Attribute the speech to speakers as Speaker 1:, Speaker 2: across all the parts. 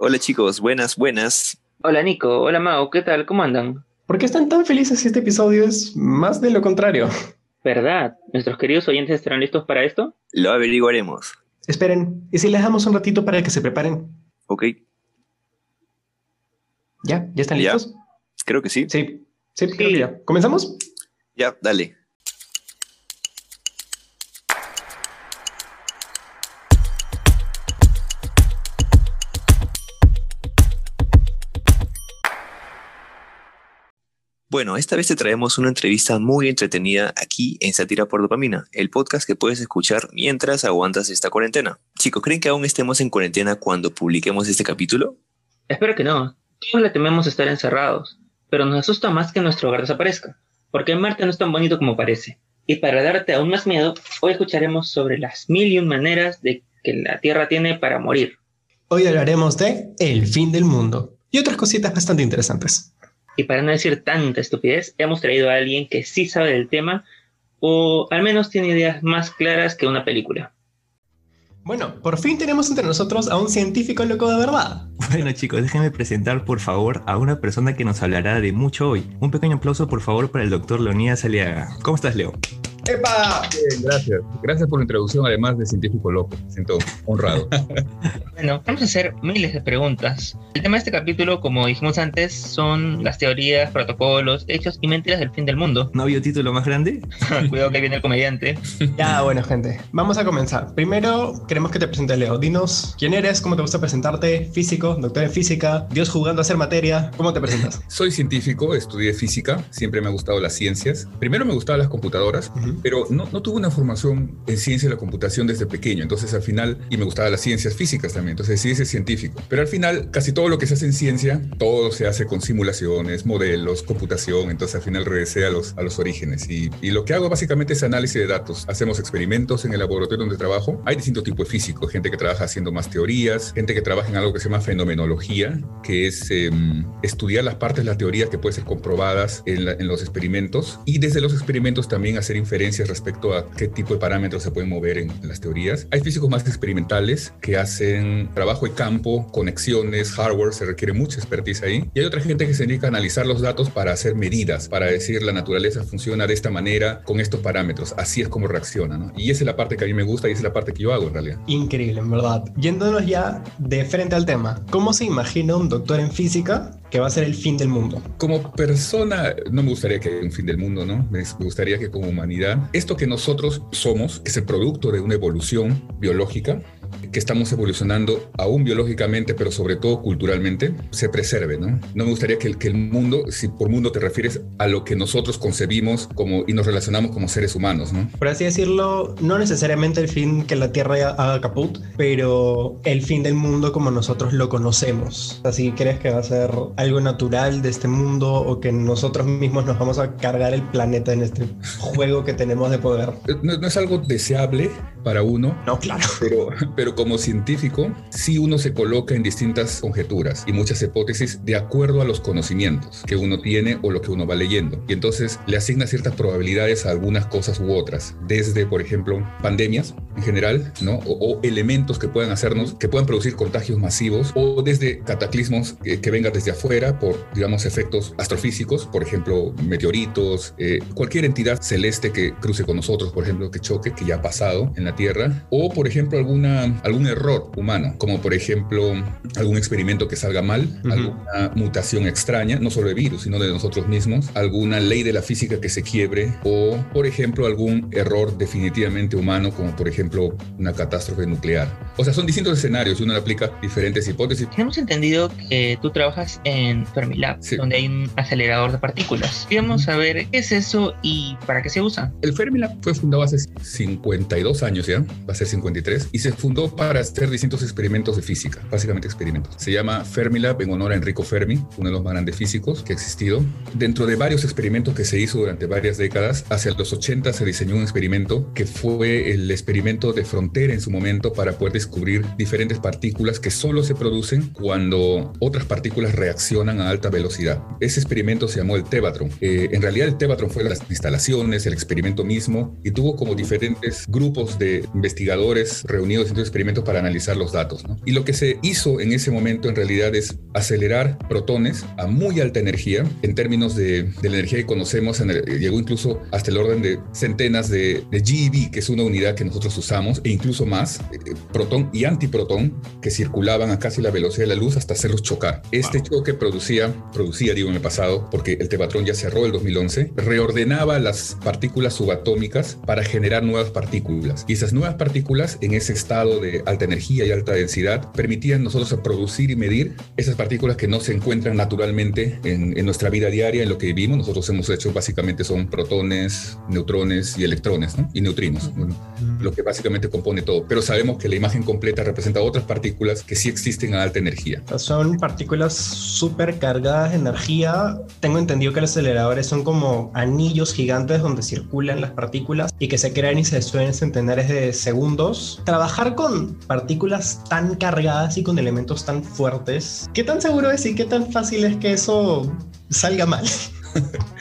Speaker 1: Hola chicos, buenas, buenas.
Speaker 2: Hola Nico, hola Mao, ¿qué tal? ¿Cómo andan?
Speaker 3: ¿Por qué están tan felices si este episodio es más de lo contrario?
Speaker 2: ¿Verdad? ¿Nuestros queridos oyentes estarán listos para esto?
Speaker 1: Lo averiguaremos.
Speaker 3: Esperen, ¿y si les damos un ratito para que se preparen?
Speaker 1: Ok.
Speaker 3: ¿Ya? ¿Ya están
Speaker 1: ¿Ya?
Speaker 3: listos?
Speaker 1: Creo que sí.
Speaker 3: Sí. Sí, creo que ya. ¿Comenzamos?
Speaker 1: Ya, dale. Bueno, esta vez te traemos una entrevista muy entretenida aquí en Satira por Dopamina, el podcast que puedes escuchar mientras aguantas esta cuarentena. Chicos, ¿creen que aún estemos en cuarentena cuando publiquemos este capítulo?
Speaker 2: Espero que no. Todos le tememos estar encerrados, pero nos asusta más que nuestro hogar desaparezca, porque Marte no es tan bonito como parece. Y para darte aún más miedo, hoy escucharemos sobre las mil y un maneras de que la Tierra tiene para morir.
Speaker 3: Hoy hablaremos de El fin del mundo y otras cositas bastante interesantes.
Speaker 2: Y para no decir tanta estupidez, hemos traído a alguien que sí sabe del tema, o al menos tiene ideas más claras que una película.
Speaker 3: Bueno, por fin tenemos entre nosotros a un científico loco de verdad.
Speaker 4: Bueno chicos, déjenme presentar por favor a una persona que nos hablará de mucho hoy. Un pequeño aplauso por favor para el doctor Leonidas Aliaga. ¿Cómo estás Leo?
Speaker 3: ¡Epa!
Speaker 5: Bien, gracias. Gracias por la introducción, además de científico loco. Me siento honrado.
Speaker 2: Bueno, vamos a hacer miles de preguntas. El tema de este capítulo, como dijimos antes, son las teorías, protocolos, hechos y mentiras del fin del mundo.
Speaker 4: ¿No había título más grande?
Speaker 2: Cuidado que viene el comediante.
Speaker 3: Ya, bueno, gente, vamos a comenzar. Primero, queremos que te presente Leo. Dinos quién eres, cómo te gusta presentarte, físico, doctor en física, Dios jugando a hacer materia. ¿Cómo te presentas?
Speaker 5: Soy científico, estudié física, siempre me han gustado las ciencias. Primero me gustaban las computadoras. Pero no, no tuve una formación en ciencia de la computación desde pequeño. Entonces al final, y me gustaban las ciencias físicas también, entonces sí, ser científico. Pero al final, casi todo lo que se hace en ciencia, todo se hace con simulaciones, modelos, computación. Entonces al final regresé a los, a los orígenes. Y, y lo que hago básicamente es análisis de datos. Hacemos experimentos en el laboratorio donde trabajo. Hay distintos tipos de físicos, gente que trabaja haciendo más teorías, gente que trabaja en algo que se llama fenomenología, que es em, estudiar las partes de la teoría que pueden ser comprobadas en, la- en los experimentos y desde los experimentos también hacer inferencias respecto a qué tipo de parámetros se pueden mover en las teorías. Hay físicos más experimentales que hacen trabajo de campo, conexiones, hardware, se requiere mucha expertise ahí. Y hay otra gente que se dedica a analizar los datos para hacer medidas, para decir la naturaleza funciona de esta manera con estos parámetros, así es como reacciona. ¿no? Y esa es la parte que a mí me gusta y esa es la parte que yo hago en realidad.
Speaker 3: Increíble, en verdad. Yéndonos ya de frente al tema, ¿cómo se imagina un doctor en física que va a ser el fin del mundo?
Speaker 5: Como persona, no me gustaría que haya un fin del mundo, ¿no? Me gustaría que como humanidad, esto que nosotros somos, que es el producto de una evolución biológica, que estamos evolucionando aún biológicamente, pero sobre todo culturalmente, se preserve, ¿no? No me gustaría que el, que el mundo, si por mundo te refieres a lo que nosotros concebimos como, y nos relacionamos como seres humanos, ¿no?
Speaker 3: Por así decirlo, no necesariamente el fin que la Tierra haga caput, pero el fin del mundo como nosotros lo conocemos. Así crees que va a ser algo natural de este mundo o que nosotros mismos nos vamos a cargar el planeta en este juego que tenemos de poder.
Speaker 5: No, no es algo deseable para uno,
Speaker 3: No, claro.
Speaker 5: pero, pero como científico, sí uno se coloca en distintas conjeturas y muchas hipótesis de acuerdo a los conocimientos que uno tiene o lo que uno va leyendo. Y entonces le asigna ciertas probabilidades a algunas cosas u otras, desde, por ejemplo, pandemias en general, ¿no? O, o elementos que puedan hacernos, que puedan producir contagios masivos, o desde cataclismos que, que vengan desde afuera por, digamos, efectos astrofísicos, por ejemplo, meteoritos, eh, cualquier entidad celeste que cruce con nosotros, por ejemplo, que choque, que ya ha pasado en la Tierra, o por ejemplo alguna, algún error humano, como por ejemplo algún experimento que salga mal,
Speaker 3: Ujú.
Speaker 5: alguna mutación extraña, no solo de virus, sino de nosotros mismos, alguna ley de la física que se quiebre, o por ejemplo algún error definitivamente humano, como por ejemplo una catástrofe nuclear. O sea, son distintos escenarios y uno le aplica diferentes hipótesis.
Speaker 2: Tenemos entendido que tú trabajas en Fermilab,
Speaker 5: Sí.
Speaker 2: donde hay un acelerador de partículas. Queremos saber qué es eso y para qué se usa.
Speaker 5: El Fermilab fue fundado hace 52 años ya, va a ser 53, y se fundó para hacer distintos experimentos de física, básicamente experimentos. Se llama Fermilab en honor a Enrico Fermi, uno de los más grandes físicos que ha existido. Dentro de varios experimentos que se hizo durante varias décadas, hacia los 80 se diseñó un experimento que fue el experimento de frontera en su momento para poder descubrir diferentes partículas que solo se producen cuando otras partículas reaccionan a alta velocidad. Ese experimento se llamó el Tevatron. Eh, en realidad el Tevatron fue las instalaciones, el experimento mismo, y tuvo como diferentes grupos de investigadores reunidos en este experimento para analizar los datos. Y lo que se hizo en ese momento en realidad es acelerar protones a muy alta energía en términos de, de la energía que conocemos, en llegó incluso hasta el orden de centenas de, de GeV, que es una unidad que nosotros usamos, e incluso más, eh, protón y antiprotón, que circulaban a casi la velocidad de la luz hasta hacerlos chocar. Este choque producía, producía, digo, en el pasado, porque el Tevatron ya cerró el 2011, reordenaba las partículas subatómicas para generar nuevas partículas. Y esas nuevas partículas, en ese estado de alta energía y alta densidad, permitían nosotros producir y medir esas partículas que no se encuentran naturalmente en, en nuestra vida diaria, en lo que vivimos. Nosotros hemos hecho básicamente son protones, neutrones y electrones, ¿no? Y neutrinos, lo que básicamente compone todo. Pero sabemos que la imagen completa representa otras partículas que sí existen a alta energía.
Speaker 3: Son partículas súper cargadas de energía. Tengo entendido que los aceleradores son como anillos gigantes donde circulan las partículas y que se crean y se destruyen en centenares de segundos. Trabajar con partículas tan cargadas y con elementos tan fuertes, ¿qué tan seguro es y qué tan fácil es que eso salga mal?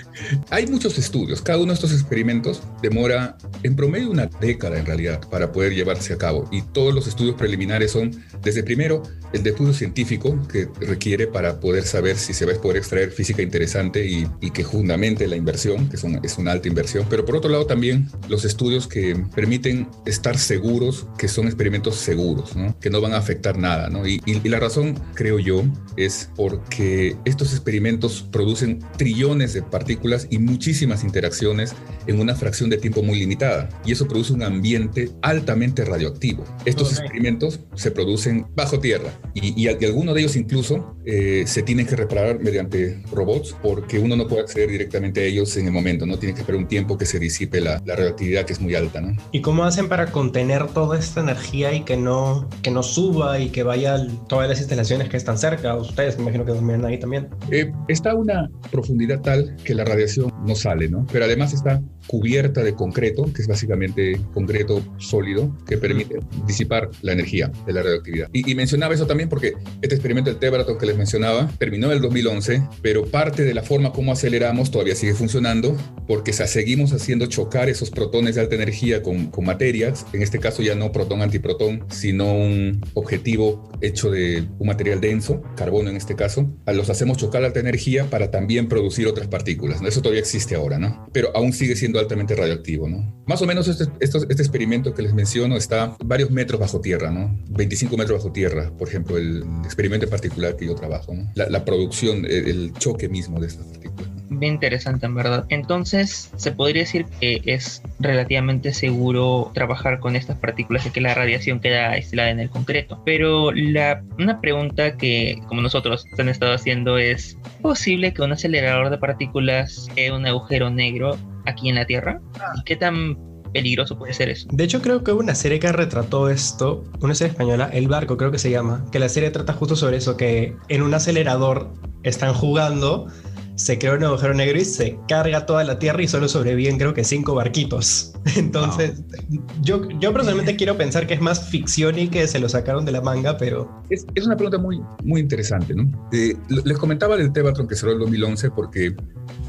Speaker 5: Hay muchos estudios, cada uno de estos experimentos demora en promedio una década en realidad para poder llevarse a cabo. Y todos los estudios preliminares son desde primero el de estudio científico que requiere para poder saber si se va a poder extraer física interesante y, que fundamente la inversión, que es una alta inversión, pero por otro lado también los estudios que permiten estar seguros que son experimentos seguros, que no van a afectar nada. Y, y la razón, creo yo, es porque estos experimentos producen trillones de partículas y muchísimas interacciones en una fracción de tiempo muy limitada. Y eso produce un ambiente altamente radioactivo. Estos experimentos se producen bajo tierra y, y, algunos de ellos incluso eh, se tienen que reparar mediante robots porque uno no puede acceder directamente a ellos en el momento, ¿no? Tiene que esperar un tiempo que se disipe la, la radioactividad que es muy alta, ¿no?
Speaker 3: ¿Y cómo hacen para contener toda esta energía y que no, que no suba y que vaya todas las instalaciones que están cerca? Ustedes me imagino que duermen ahí también.
Speaker 5: Eh, está a una profundidad tal que la radiación no sale, ¿no? Pero además está cubierta de concreto, que es básicamente concreto sólido, que permite disipar la energía de la radioactividad. Y, mencionaba eso también porque este experimento del Tevatron que les mencionaba terminó en el 2011, pero parte de la forma como aceleramos todavía sigue funcionando porque seguimos haciendo chocar esos protones de alta energía con, con materias, en este caso ya no protón-antiprotón, sino un objetivo hecho de un material denso, carbono en este caso, los hacemos chocar a alta energía para también producir otras partículas. Eso todavía existe ahora, ¿no? Pero aún sigue siendo altamente radioactivo, ¿no? Más o menos este, este, este, experimento que les menciono está varios metros bajo tierra, ¿no? 25 metros bajo tierra, por ejemplo, el experimento en particular que yo trabajo, ¿no? La, la producción, el, el choque mismo de estas partículas
Speaker 2: bien interesante en verdad. Entonces, se podría decir que es relativamente seguro trabajar con estas partículas y que la radiación queda aislada en el concreto. Pero la, una pregunta que, como nosotros han estado haciendo, es: ¿es posible que un acelerador de partículas sea un agujero negro aquí en la Tierra? ¿Y qué tan peligroso puede ser eso.
Speaker 3: De hecho, creo que hubo una serie que retrató esto, una serie española, El Barco creo que se llama, que la serie trata justo sobre eso, que en un acelerador están jugando se crea un agujero negro y se carga toda la Tierra y solo sobreviven creo que cinco barquitos. Entonces, yo, yo personalmente quiero pensar que es más ficción y que se lo sacaron de la manga, pero...
Speaker 5: Es, es una pregunta muy, muy interesante, ¿no? Eh, les comentaba del Tevatron que cerró el 2011 porque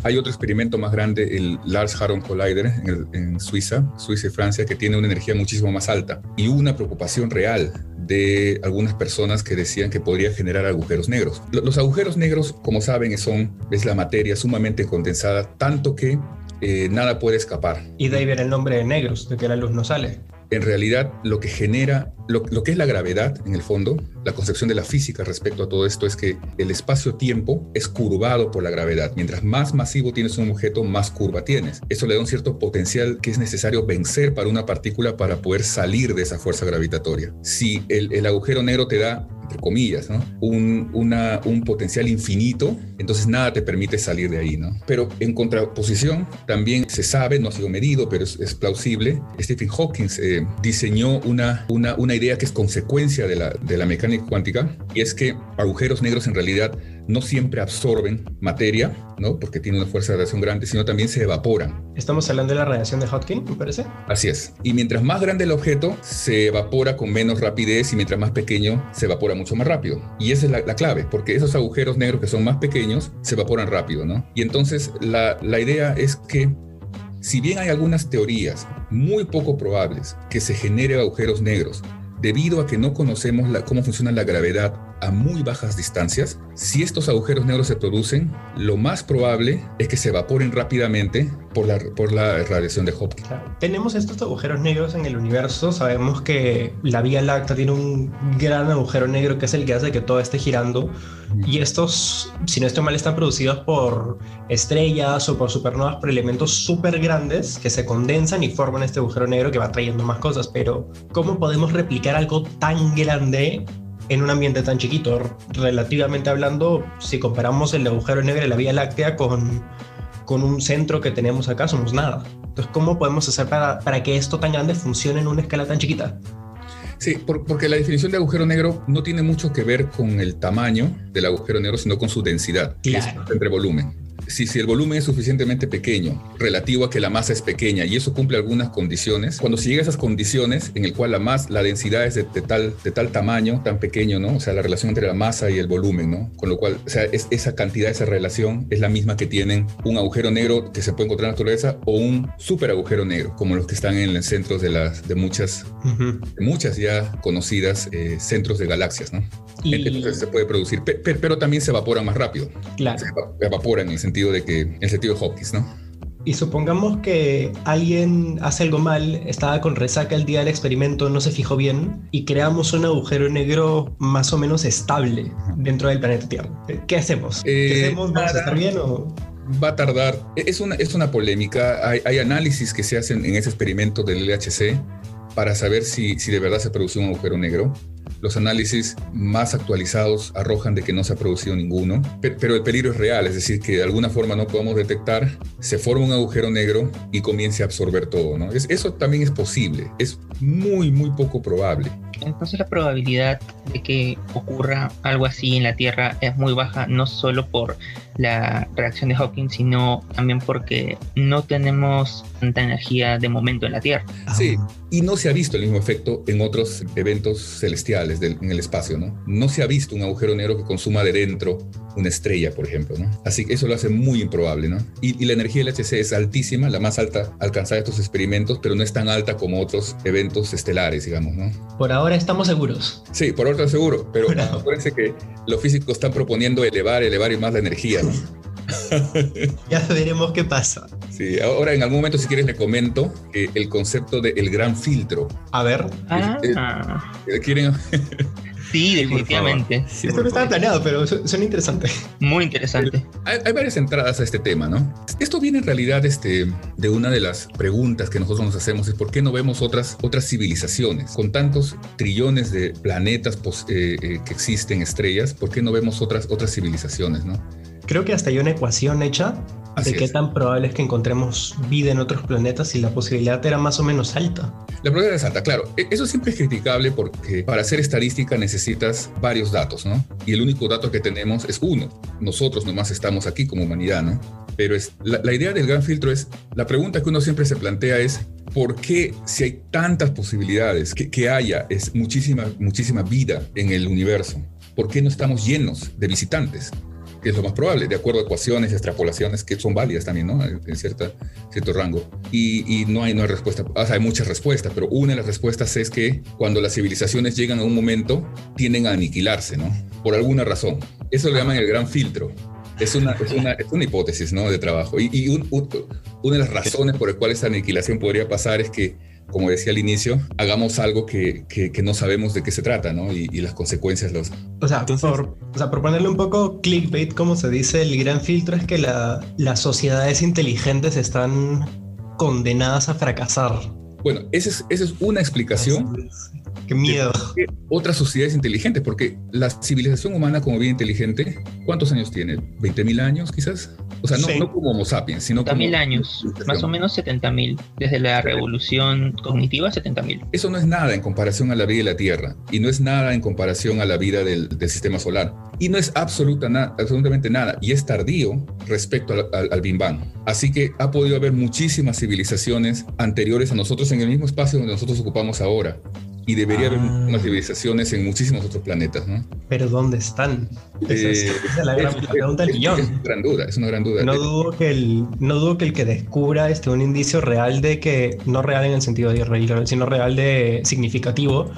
Speaker 5: hay otro experimento más grande, el Lars Hadron Collider en, en Suiza, Suiza y Francia, que tiene una energía muchísimo más alta y una preocupación real de algunas personas que decían que podría generar agujeros negros. Los agujeros negros, como saben, son, es la materia sumamente condensada, tanto que eh, nada puede escapar.
Speaker 3: Y de ahí viene el nombre de negros, de que la luz no sale
Speaker 5: en realidad lo que genera, lo, que es la gravedad en el fondo, la concepción de la física respecto a todo esto es que el espacio-tiempo es curvado por la gravedad. Mientras más masivo tienes un objeto, más curva tienes. Eso le da un cierto potencial que es necesario vencer para una partícula para poder salir de esa fuerza gravitatoria. Si el, el agujero negro te da entre comillas, un, un potencial infinito, entonces nada te permite salir de ahí, ¿no? Pero en contraposición, también se sabe, no ha sido medido, pero es, plausible, Stephen Hawking eh, diseñó una, una, una, idea que es consecuencia de la, de la mecánica cuántica, y es que agujeros negros en realidad no siempre absorben materia, ¿no? Porque tiene una fuerza de radiación grande, sino también se evaporan.
Speaker 3: Estamos hablando de la radiación de Hodgkin, me parece.
Speaker 5: Así es. Y mientras más grande el objeto, se evapora con menos rapidez y mientras más pequeño, se evapora mucho más rápido. Y esa es la, la clave, porque esos agujeros negros que son más pequeños, se evaporan rápido, ¿no? Y entonces la, la idea es que si bien hay algunas teorías muy poco probables que se genere agujeros negros debido a que no conocemos la, cómo funciona la gravedad a muy bajas distancias, si estos agujeros negros se producen, lo más probable es que se evaporen rápidamente por la, por la radiación de Hopkins.
Speaker 3: Tenemos estos agujeros negros en el universo. Sabemos que la Vía Láctea tiene un gran agujero negro que es el que hace que todo esté girando. Y estos, si no estoy mal, están producidos por estrellas o por supernovas, por elementos súper grandes que se condensan y forman este agujero negro que va trayendo más cosas. Pero, ¿cómo podemos replicar algo tan grande en un ambiente tan chiquito. Relativamente hablando, si comparamos el agujero negro de la Vía Láctea con, con un centro que tenemos acá, somos nada. Entonces, ¿cómo podemos hacer para, para que esto tan grande funcione en una escala tan chiquita?
Speaker 5: Sí, por, porque la definición de agujero negro no tiene mucho que ver con el tamaño del agujero negro, sino con su densidad,
Speaker 3: Claro.
Speaker 5: es entre volumen. Si, si el volumen es suficientemente pequeño, relativo a que la masa es pequeña, y eso cumple algunas condiciones, cuando se llega a esas condiciones en el cual la, más, la densidad es de, de tal, de tal tamaño, tan pequeño, ¿no? O sea, la relación entre la masa y el volumen, ¿no? Con lo cual, o sea, es, esa cantidad, esa relación es la misma que tienen un agujero negro que se puede encontrar en la naturaleza o un super agujero negro, como los que están en los centros de, las, de muchas
Speaker 3: Ujú.
Speaker 5: de muchas ya conocidas eh, centros de galaxias, ¿no?
Speaker 3: Y,
Speaker 5: Entonces se puede producir, pe- pe- pero también se evaporan más rápido.
Speaker 3: claro.
Speaker 5: Se eva- evaporan en el sentido de que, en el sentido de Hopkins, ¿no?
Speaker 3: Y supongamos que alguien hace algo mal, estaba con resaca el día del experimento, no se fijó bien y creamos un agujero negro más o menos estable dentro del planeta Tierra. ¿Qué hacemos? ¿Qué
Speaker 5: Eh,
Speaker 3: hacemos? ¿Vamos a estar bien o...?
Speaker 5: Va a tardar, es una, es una polémica, hay, hay análisis que se hacen en ese experimento del LHC para saber si, si de verdad se produció un agujero negro. Los análisis más actualizados arrojan de que no se ha producido ninguno, pe- pero el peligro es real, es decir, que de alguna forma no podemos detectar, se forma un agujero negro y comience a absorber todo, eso también es posible, es muy, muy poco probable.
Speaker 2: Entonces la probabilidad de que ocurra algo así en la Tierra es muy baja, no solo por la reacción de Hawking, sino también porque no tenemos tanta energía de momento en la Tierra.
Speaker 5: Sí, y no se ha visto el mismo efecto en otros eventos celestiales del- en el espacio, ¿no? No se ha visto un agujero negro que consuma de dentro una estrella, por ejemplo, ¿no? Así que eso lo hace muy improbable, ¿no? Y, y la energía del HC es altísima, la más alta alcanzada estos experimentos, pero no es tan alta como otros eventos estelares, digamos, ¿no?
Speaker 3: Por ahora estamos seguros.
Speaker 5: Sí, por ahora seguro, pero
Speaker 3: Bravo.
Speaker 5: acuérdense que los físicos están proponiendo elevar, elevar y más la energía, ¿no?
Speaker 3: Ya veremos qué pasa.
Speaker 5: Sí, ahora en algún momento si quieres le comento el concepto de el gran filtro.
Speaker 3: A ver,
Speaker 2: Ah,
Speaker 5: Eh, ¿Quieren?
Speaker 2: sí, definitivamente.
Speaker 4: Sí,
Speaker 3: esto no estaba planeado, pero su- suena interesante.
Speaker 2: Muy interesante.
Speaker 5: Hay, hay varias entradas a este tema, ¿no? Esto viene en realidad este, de una de las preguntas que nosotros nos hacemos, es por qué no vemos otras, otras civilizaciones con tantos trillones de planetas pos- eh, eh, que existen, estrellas, ¿por qué no vemos otras, otras civilizaciones, ¿no?
Speaker 3: Creo que hasta hay una ecuación hecha
Speaker 5: Así
Speaker 3: de qué
Speaker 5: es.
Speaker 3: tan probable es que encontremos vida en otros planetas y la posibilidad era más o menos alta.
Speaker 5: La probabilidad es alta, claro. E- Eso siempre es criticable porque para hacer estadística necesitas varios datos, ¿no? Y el único dato que tenemos es uno. Nosotros nomás estamos aquí como humanidad, ¿no? Pero es, la, la idea del gran filtro es, la pregunta que uno siempre se plantea es, ¿por qué si hay tantas posibilidades que, que haya es muchísima, muchísima vida en el universo? ¿Por qué no estamos llenos de visitantes? Que es lo más probable, de acuerdo a ecuaciones y extrapolaciones que son válidas también, ¿no? En cierto rango. Y, no, hay, no hay respuesta, o sea, hay muchas respuestas, pero una de las respuestas es que cuando las civilizaciones llegan a un momento, tienden a aniquilarse, ¿no? Por alguna razón. Eso lo llaman el gran filtro. Es una, es una, es una hipótesis, ¿no? De trabajo. Y, y un- un- una de las razones por las cuales esa aniquilación podría pasar es que como decía al inicio, hagamos algo que, que, que no sabemos de qué se trata, ¿no? Y, y las consecuencias los...
Speaker 3: O sea,
Speaker 4: Entonces-
Speaker 3: por, o sea, por ponerle un poco clickbait, como se dice, el gran filtro es que la- las sociedades inteligentes están condenadas a fracasar.
Speaker 5: Bueno, esa es, esa es una explicación
Speaker 3: Qué miedo.
Speaker 5: Otras sociedades inteligentes, porque la civilización humana como bien inteligente, ¿cuántos años tiene? ¿20.000 años quizás? O sea, no,
Speaker 3: Sí.
Speaker 5: no como Homo sapiens, sino como...
Speaker 2: mil años, más o menos 70.000. Desde la revolución cognitiva, 70.000.
Speaker 5: Eso no es nada en comparación a la vida de la Tierra y no es nada en comparación a la vida del, del sistema solar. Y no es absoluta na- absolutamente nada y es tardío respecto al, al, al Big Bang. Así que ha podido haber muchísimas civilizaciones anteriores a nosotros en el mismo espacio donde nosotros ocupamos ahora. Y debería haber
Speaker 4: Ah.
Speaker 5: muchísimas civilizaciones en muchísimos otros planetas, ¿no?
Speaker 3: Pero ¿dónde están? Esa es,
Speaker 5: Eh,
Speaker 3: esa es la gran
Speaker 5: es-
Speaker 3: pregunta del millón.
Speaker 5: Es una gran duda, es una gran duda.
Speaker 3: No dudo que el, no dudo que el que descubra este, un indicio real de que, no real en el sentido de irreal, sino real de significativo,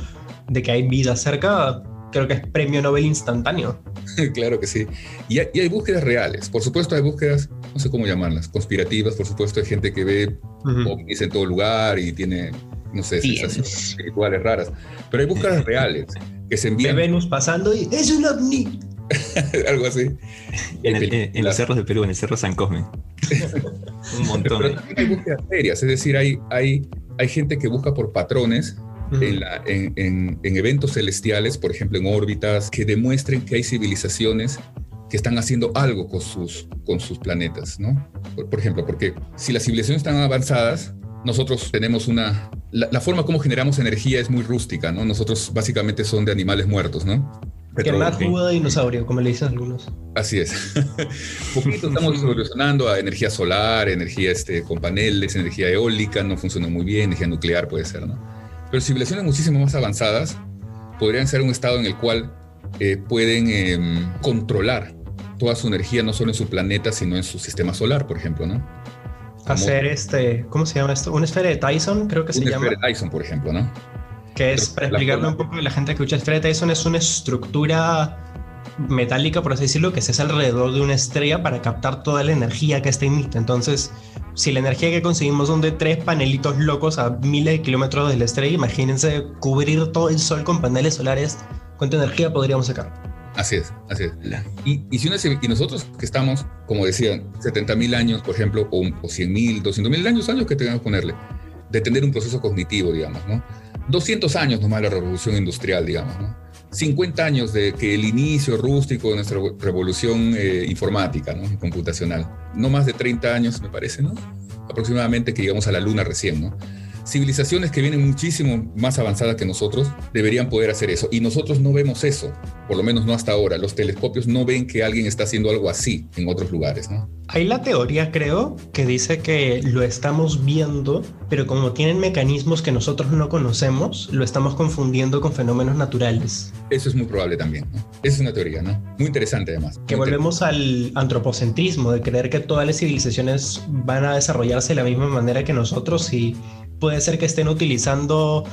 Speaker 3: de que hay vida cerca, creo que es premio Nobel instantáneo.
Speaker 5: claro que sí. Y hay, y hay búsquedas reales. Por supuesto, hay búsquedas, no sé cómo llamarlas, conspirativas. Por supuesto, hay gente que ve
Speaker 3: Ujú.
Speaker 5: ovnis en todo lugar y tiene, no sé,
Speaker 2: Bien.
Speaker 5: sensaciones espirituales raras. Pero hay búsquedas reales que se
Speaker 3: Ve
Speaker 5: envían,
Speaker 3: Venus pasando y es un ovni.
Speaker 5: algo así.
Speaker 4: En, el- en- en
Speaker 5: películas.
Speaker 4: los cerros de Perú, en el cerro San Cosme. Un montón.
Speaker 5: Pero
Speaker 4: de-
Speaker 5: también hay búsquedas serias, es decir, hay, hay, hay gente que busca por patrones en, la- en- en- en eventos celestiales, por ejemplo, en órbitas, que demuestren que hay civilizaciones que están haciendo algo con sus, con sus planetas, ¿no? Por, por ejemplo, porque si las civilizaciones están avanzadas, nosotros tenemos una... La, la forma como generamos energía es muy rústica, ¿no? Nosotros básicamente son de animales muertos, ¿no?
Speaker 3: Que más
Speaker 5: Petróleo.
Speaker 3: jugo de dinosaurio, como le dicen algunos.
Speaker 5: Así es. Poquito estamos evolucionando a energía solar, energía este, con paneles, energía eólica, no funciona muy bien, energía nuclear puede ser, ¿no? Pero civilizaciones muchísimo más avanzadas podrían ser un estado en el cual eh, pueden em, controlar toda su energía, no solo en su planeta, sino en su sistema solar, por ejemplo, ¿no?
Speaker 3: Hacer este, ¿cómo se llama esto? Una esfera de Tyson, creo que se llama.
Speaker 5: esfera de Dyson, por ejemplo, ¿no?
Speaker 3: Que es, para explicarle un poco a la gente que escucha, esfera de Tyson es una estructura metálica, por así decirlo, que se hace alrededor de una estrella para captar toda la energía que ésta emite. Entonces, si la energía que conseguimos son de tres panelitos locos a miles de kilómetros de la estrella, imagínense cubrir todo el sol con paneles solares, ¿cuánta energía podríamos sacar?
Speaker 5: Así es, así es. Y, y, si uno se- y nosotros que estamos, como decían, 70 mil años, por ejemplo, o, o 100 mil, 200 mil años, años que tengamos que ponerle, de tener un proceso cognitivo, digamos, ¿no? 200 años nomás la revolución industrial, digamos, ¿no? 50 años de que el inicio rústico de nuestra revolución eh, informática, ¿no? Computacional. No más de 30 años, me parece, ¿no? Aproximadamente que llegamos a la luna recién, ¿no? Civilizaciones que vienen muchísimo más avanzadas que nosotros deberían poder hacer eso. Y nosotros no vemos eso, por lo menos no hasta ahora. Los telescopios no ven que alguien está haciendo algo así en otros lugares, ¿no?
Speaker 3: Hay la teoría, creo, que dice que lo estamos viendo, pero como tienen mecanismos que nosotros no conocemos, lo estamos confundiendo con fenómenos naturales.
Speaker 5: Eso es muy probable también, ¿no? Esa es una teoría, ¿no? Muy interesante además.
Speaker 3: Que volvemos al antropocentrismo, de creer que todas las civilizaciones van a desarrollarse de la misma manera que nosotros y puede ser que estén utilizando,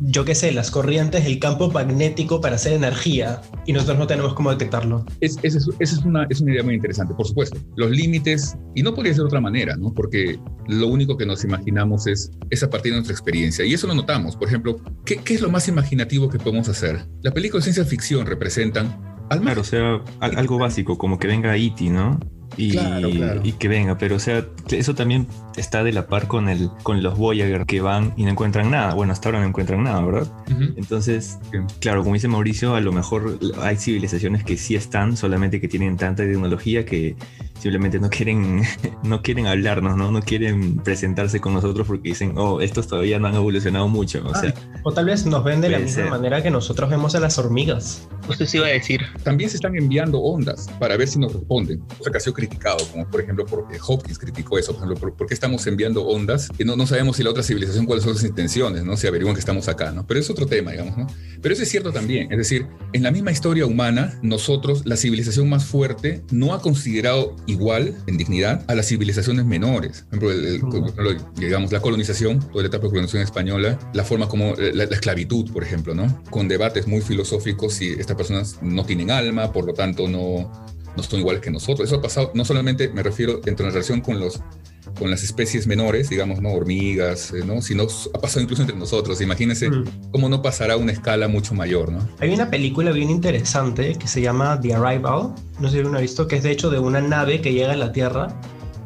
Speaker 3: yo qué sé, las corrientes del campo magnético para hacer energía y nosotros no tenemos cómo detectarlo.
Speaker 5: Es, esa es, esa es una, es una idea muy interesante, por supuesto. Los límites, y no podría ser de otra manera, ¿no? Porque lo único que nos imaginamos es, es a partir de nuestra experiencia. Y eso lo notamos. Por ejemplo, ¿qué, qué es lo más imaginativo que podemos hacer? Las películas de ciencia ficción representan al
Speaker 4: Claro, o sea, al- algo básico, como que venga E.T., ¿no? Y,
Speaker 5: Claro, claro.
Speaker 4: y que venga, pero o sea, eso también está de la par con, el, con los Voyager que van y no encuentran nada. Bueno, hasta ahora no encuentran nada, ¿verdad?
Speaker 5: Ujú.
Speaker 4: Entonces,
Speaker 5: Bien.
Speaker 4: claro, como dice Mauricio, a lo mejor hay civilizaciones que sí están, solamente que tienen tanta tecnología que simplemente no quieren, no quieren hablarnos, ¿no? No quieren presentarse con nosotros porque dicen, oh, estos todavía no han evolucionado mucho. O sea,
Speaker 3: O tal vez nos ven de la misma
Speaker 4: ser.
Speaker 3: manera que nosotros vemos a las hormigas.
Speaker 2: Usted se iba a decir,
Speaker 5: También se están enviando ondas para ver si nos responden, cosa que ha sido criticado, como por ejemplo porque Hopkins criticó eso, por ejemplo, ¿por, qué estamos enviando ondas? Y no, no sabemos si la otra civilización cuáles son sus intenciones, ¿no? Si averiguan que estamos acá, ¿no? Pero es otro tema, digamos, ¿no? Pero eso es cierto también, es decir, en la misma historia humana, nosotros, la civilización más fuerte, no ha considerado igual en dignidad a las civilizaciones menores. Por ejemplo, el- el- digamos, la colonización, toda la etapa de colonización española, la forma como la, la esclavitud, por ejemplo, ¿no? Con debates muy filosóficos si estas personas no tienen alma, por lo tanto no, no son iguales que nosotros. Eso ha pasado, no solamente me refiero entre la relación con los con las especies menores, digamos, ¿no? Hormigas, eh, ¿no? Sino ha pasado incluso entre nosotros. Imagínense
Speaker 3: Mm.
Speaker 5: cómo no pasará a una escala mucho mayor, ¿no?
Speaker 3: Hay una película bien interesante que se llama The Arrival, no sé si alguno ha visto, que es de hecho de una nave que llega a la Tierra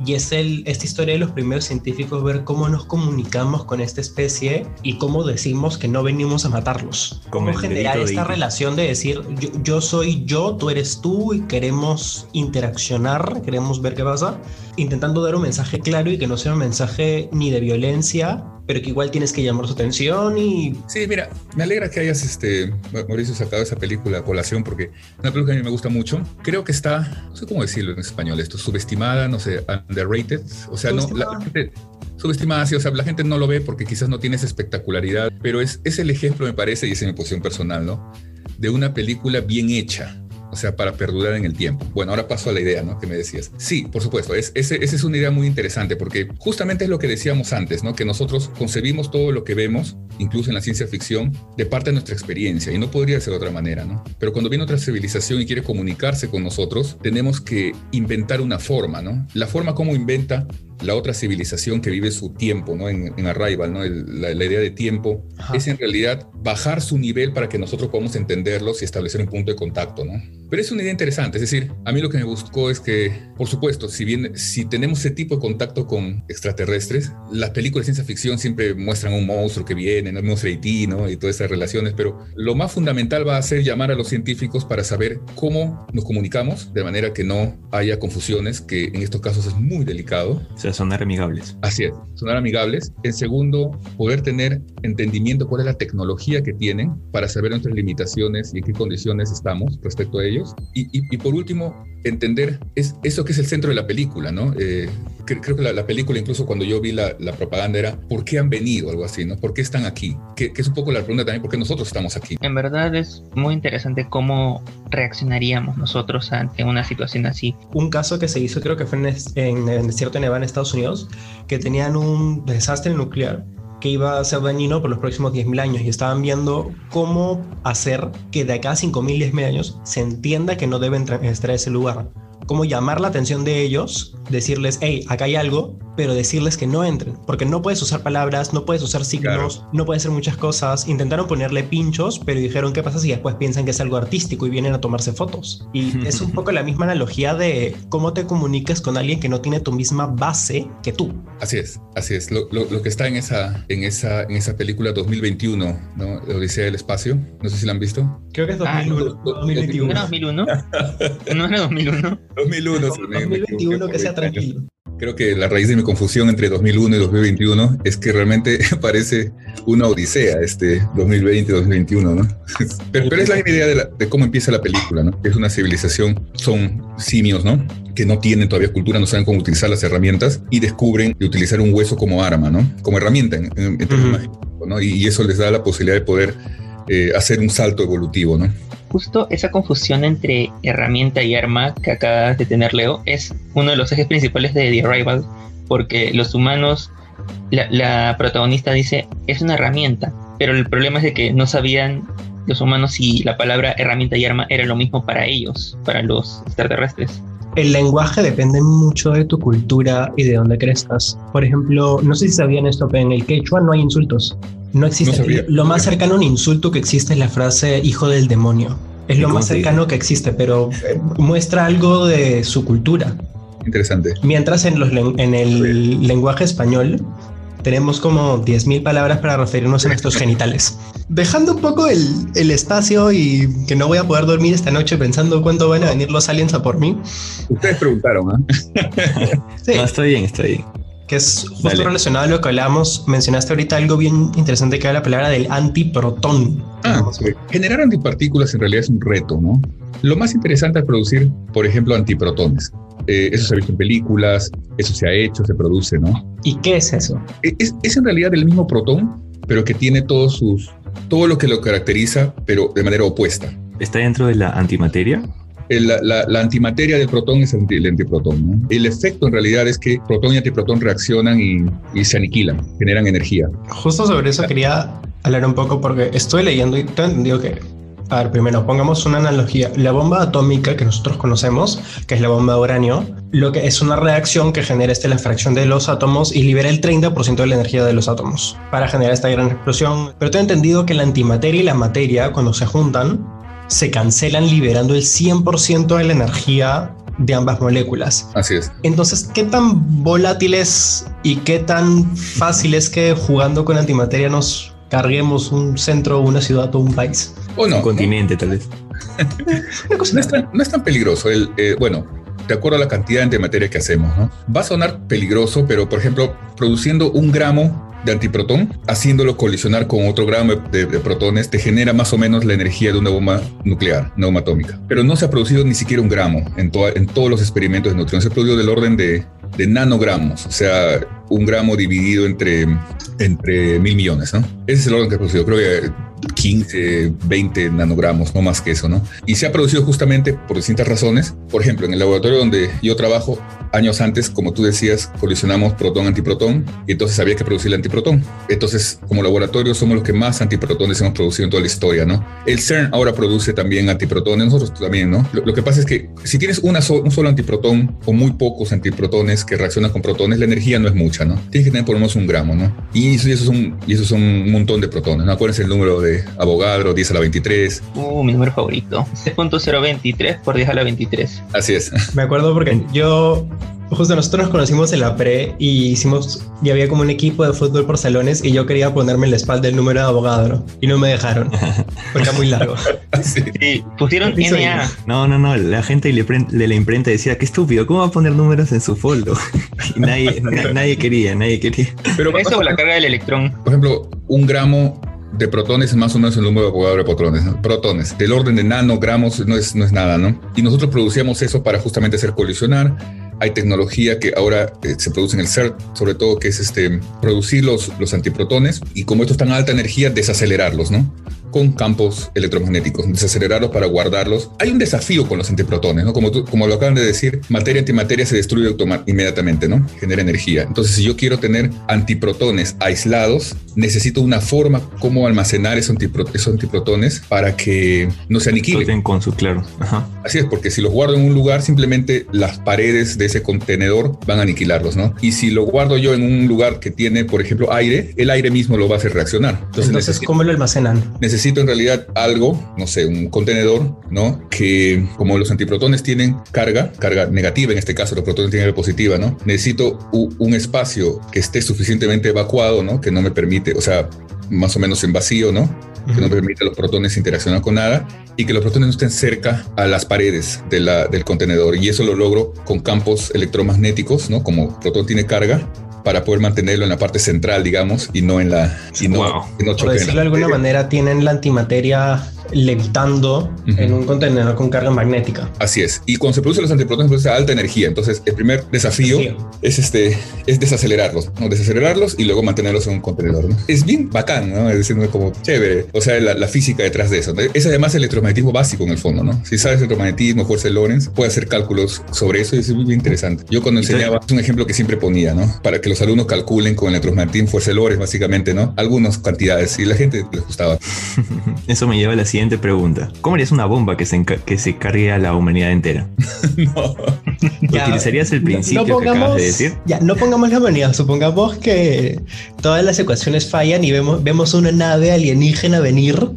Speaker 3: y es el, esta historia de los primeros científicos, ver cómo nos comunicamos con esta especie y cómo decimos que no venimos a matarlos.
Speaker 4: Como
Speaker 3: cómo generar
Speaker 4: de
Speaker 3: esta
Speaker 4: It.
Speaker 3: relación de decir yo, yo soy yo, tú eres tú y queremos interaccionar, queremos ver qué pasa, intentando dar un mensaje claro y que no sea un mensaje ni de violencia, pero que igual tienes que llamar su atención y
Speaker 5: Sí, mira, me alegra que hayas, este, Mauricio, sacado esa película a colación porque es una película que a mí me gusta mucho. Creo que está, no sé cómo decirlo en español, esto, subestimada, no sé, underrated. O sea, no, la, gente, subestimada, sí, o sea, la gente no lo ve porque quizás no tiene esa espectacularidad, pero es, es el ejemplo, me parece, y esa es mi posición personal, ¿no? De una película bien hecha. O sea, para perdurar en el tiempo. Bueno, ahora paso a la idea, ¿no? Que me decías. Sí, por supuesto, es, ese- esa es una idea muy interesante porque justamente es lo que decíamos antes, ¿no? Que nosotros concebimos todo lo que vemos, incluso en la ciencia ficción, de parte de nuestra experiencia y no podría ser de otra manera, ¿no? Pero cuando viene otra civilización y quiere comunicarse con nosotros, tenemos que inventar una forma, ¿no? La forma como inventa la otra civilización que vive su tiempo, ¿no? En, en Arrival, ¿no? El- la, la idea de tiempo
Speaker 3: Ajá.
Speaker 5: es en realidad bajar su nivel para que nosotros podamos entenderlos y establecer un punto de contacto, ¿no? Pero es una idea interesante, es decir, a mí lo que me buscó es que, por supuesto, si bien si tenemos ese tipo de contacto con extraterrestres, las películas de ciencia ficción siempre muestran un monstruo que viene, ¿no? De E.T., ¿no? Y todas esas relaciones, pero lo más fundamental va a ser llamar a los científicos para saber cómo nos comunicamos de manera que no haya confusiones, que en estos casos es muy delicado.
Speaker 4: Sea, sonar amigables.
Speaker 5: Así es, sonar amigables. En segundo, poder tener entendimiento cuál es la tecnología que tienen para saber nuestras limitaciones y en qué condiciones estamos respecto a ellos. Y, y- y por último, entender es, eso que es el centro de la película, ¿no? Eh, cre- creo que la, la película, incluso cuando yo vi la, la propaganda, era ¿por qué han venido? Algo así, ¿no? ¿Por qué están aquí? Que, que es un poco la pregunta también, ¿por qué nosotros estamos aquí?
Speaker 2: En verdad es muy interesante cómo reaccionaríamos nosotros ante una situación así.
Speaker 3: un caso que se hizo, creo que fue en, es- en el desierto de Nevada, en Estados Unidos, que tenían un desastre nuclear que iba a ser dañino por los próximos 10.000 años y estaban viendo cómo hacer que de acá a 5.000, 10.000 años se entienda que no deben estar en ese lugar. Cómo llamar la atención de ellos, decirles, hey, acá hay algo, pero decirles que no entren, porque no puedes usar palabras, no puedes usar signos, no puedes hacer muchas cosas. Intentaron ponerle pinchos, pero dijeron, ¿qué pasa si después piensan que es algo artístico y vienen a tomarse fotos? Y es un poco la misma analogía de cómo te comunicas con alguien que no tiene tu misma base que tú.
Speaker 5: Así es, así es. Lo, lo- lo que está en esa, en, esa, en esa película 2021, ¿no? Odisea del Espacio, no sé si la han visto.
Speaker 3: Creo que es
Speaker 2: Ah,
Speaker 3: 2001,
Speaker 5: no,
Speaker 3: 2021.
Speaker 2: ¿No era 2001? ¿No era 2001?
Speaker 5: 2001. sí, me- me
Speaker 3: 2021
Speaker 5: equivoqué
Speaker 3: que sea
Speaker 5: por 20 años.
Speaker 3: tranquilo.
Speaker 5: Creo que la raíz de mi confusión entre 2001 y 2021 es que realmente parece una odisea este 2020-2021, ¿no? Pero, pero es la misma idea de, la- de cómo empieza la película, ¿no? Es una civilización, son simios, ¿no? Que no tienen todavía cultura, no saben cómo utilizar las herramientas y descubren de utilizar un hueso como arma, ¿no? Como herramienta en, en- en ¿no? Y, y eso les da la posibilidad de poder eh, hacer un salto evolutivo, ¿no?
Speaker 2: Justo esa confusión entre herramienta y arma que acabas de tener, Leo, es uno de los ejes principales de The Arrival, porque los humanos, la, protagonista dice, es una herramienta, pero el problema es de que no sabían los humanos si la palabra herramienta y arma era lo mismo para ellos, para los extraterrestres.
Speaker 3: El lenguaje depende mucho de tu cultura y de dónde crezcas. Por ejemplo, no sé si sabían esto, pero en el quechua no hay insultos. No existe.
Speaker 5: No sabía.
Speaker 3: lo más cercano a un insulto que existe es la frase hijo del demonio. Es
Speaker 4: ¿Y
Speaker 3: lo más cercano que existe, pero eh, muestra algo de su cultura.
Speaker 5: Interesante.
Speaker 3: Mientras en, los en el lenguaje español tenemos como 10.000 palabras para referirnos a nuestros genitales. Dejando un poco el, el espacio y que no voy a poder dormir esta noche pensando cuánto van a venir los aliens a por mí.
Speaker 5: Ustedes preguntaron, ¿ah?
Speaker 3: Sí,
Speaker 4: No, está bien, está bien.
Speaker 3: Que es justo
Speaker 4: Dale.
Speaker 3: relacionado a lo que hablábamos. Mencionaste ahorita algo bien interesante que era la palabra del antiprotón.
Speaker 5: Ah, generar antipartículas en realidad es un reto, ¿no? Lo más interesante es producir, por ejemplo, antiprotones. Eh, eso se ha visto en películas, eso se ha hecho, se produce, ¿no?
Speaker 3: ¿Y qué es eso?
Speaker 5: E- Es, es en realidad el mismo protón, pero que tiene todos sus, todo lo que lo caracteriza, pero de manera opuesta.
Speaker 4: ¿Está dentro de la antimateria?
Speaker 5: El- La, la- la antimateria del protón es el, anti- el antiprotón. ¿no? El efecto en realidad es que protón y antiprotón reaccionan y, y se aniquilan, generan energía.
Speaker 3: Justo sobre eso quería hablar un poco porque estoy leyendo y tengo entendido que, a ver, primero pongamos una analogía. La bomba atómica que nosotros conocemos, que es la bomba de uranio, lo que es una reacción que genera este, la fracción de los átomos y libera el 30% de la energía de los átomos para generar esta gran explosión. Pero tengo entendido que la antimateria y la materia, cuando se juntan, se cancelan liberando el 100% de la energía de ambas moléculas.
Speaker 5: Así es.
Speaker 3: Entonces, ¿qué tan volátiles y qué tan fácil es que jugando con antimateria nos carguemos un centro, una ciudad o un país?
Speaker 5: O no.
Speaker 4: Un continente, tal vez.
Speaker 5: no, es tan, no es tan peligroso. El, eh, bueno, de acuerdo a la cantidad de antimateria que hacemos, ¿no? Va a sonar peligroso, pero por ejemplo, produciendo un gramo de antiprotón, haciéndolo colisionar con otro gramo de, protones, te genera más o menos la energía de una bomba nuclear, una bomba atómica. Pero no se ha producido ni siquiera un gramo en, en todos los experimentos de neutrinos. Se ha producido del orden de, de nanogramos, o sea, un gramo dividido entre, entre mil millones, ¿no? Ese es el orden que ha producido. Creo que 15, 20 nanogramos, no más que eso, ¿no? Y se ha producido justamente por distintas razones. Por ejemplo, en el laboratorio donde yo trabajo, años antes, como tú decías, colisionamos protón-antiprotón y entonces había que producir el antiprotón. Entonces, como laboratorio, somos los que más antiprotones hemos producido en toda la historia, ¿no? El CERN ahora produce también antiprotones, nosotros también, ¿no? Lo, lo que pasa es que si tienes una so, un solo antiprotón o muy pocos antiprotones que reaccionan con protones, la energía no es mucha, ¿no? Tienes que tener por lo menos un gramo, ¿no? Y eso, y eso, son, y eso son un montón de protones, ¿no? Acuérdense el número de Avogadro, 10 a la 23.
Speaker 2: Uh, mi número favorito. 6.023 por 10 a la 23.
Speaker 5: Así es.
Speaker 3: Me acuerdo porque yo justo nosotros nos conocimos en la pre y hicimos, y había como un equipo de fútbol por salones y yo quería ponerme en la espalda el número de abogado y no me dejaron porque era muy largo.
Speaker 2: sí. sí. pusieron NA.
Speaker 4: No, no, no, la gente de la imprenta decía, qué estúpido, ¿cómo va a poner números en su foldo? Y nadie, nadie quería, nadie quería.
Speaker 2: Pero eso o la carga del electrón.
Speaker 5: Por ejemplo, un gramo de protones es más o menos el número de Avogadro de protones, ¿no? protones, del orden de nanogramos no es, no es nada, ¿no? Y nosotros producíamos eso para justamente hacer colisionar. Hay tecnología que ahora eh, se produce en el CERT, sobre todo que es este, producir los, los antiprotones y como estos están a alta energía, desacelerarlos, ¿no? Con campos electromagnéticos, desacelerarlos para guardarlos. Hay un desafío con los antiprotones, ¿no? Como, tú, como lo acaban de decir, materia antimateria se destruye inmediatamente, ¿no? Genera energía. Entonces, si yo quiero tener antiprotones aislados, necesito una forma como almacenar esos, antipro esos antiprotones para que no se aniquilen.
Speaker 4: con su claro. Ajá.
Speaker 5: Así es, porque si los guardo en un lugar, simplemente las paredes de ese contenedor van a aniquilarlos, ¿no? Y si lo guardo yo en un lugar que tiene, por ejemplo, aire, el aire mismo lo va a hacer reaccionar.
Speaker 3: Entonces, Entonces ¿cómo lo almacenan?
Speaker 5: Necesito necesito en realidad algo, no sé, un contenedor, ¿no? Que como los antiprotones tienen carga, carga negativa en este caso, los protones tienen carga positiva, ¿no? Necesito un espacio que esté suficientemente evacuado, ¿no? Que no me permite, o sea, más o menos en vacío, ¿no? que no permite a los protones interaccionar con nada y que los protones no estén cerca a las paredes de la, del contenedor. Y eso lo logro con campos electromagnéticos, ¿no? Como el protón tiene carga, para poder mantenerlo en la parte central, digamos, y no en la... Y no,
Speaker 3: wow. y no Por decirlo de alguna manera, tienen la antimateria levitando uh -huh. en un contenedor con carga magnética.
Speaker 5: Así es. Y cuando se producen los antiprotones, se produce alta energía. Entonces, el primer desafío es, este, es desacelerarlos, ¿no? Desacelerarlos y luego mantenerlos en un contenedor, ¿no? Es bien bacán, ¿no? Es decir, como chévere. O sea, la, la física detrás de eso. ¿no? Es además el electromagnetismo básico en el fondo, ¿no? Si sabes electromagnetismo, fuerza de Lorentz, puedes hacer cálculos sobre eso y es muy interesante. Yo cuando enseñaba, es un ejemplo que siempre ponía, ¿no? Para que los alumnos calculen con electromagnetismo, fuerza de Lorentz, básicamente, ¿no? Algunas cantidades y la gente les gustaba.
Speaker 4: eso me lleva a la siguiente pregunta. ¿Cómo harías una bomba que se, que se cargue a la humanidad entera?
Speaker 5: no.
Speaker 4: Ya, ¿Utilizarías el principio
Speaker 3: no pongamos,
Speaker 4: que acabas de decir?
Speaker 3: Ya, no pongamos la humanidad. Supongamos que todas las ecuaciones fallan y vemos, vemos una nave alienígena venir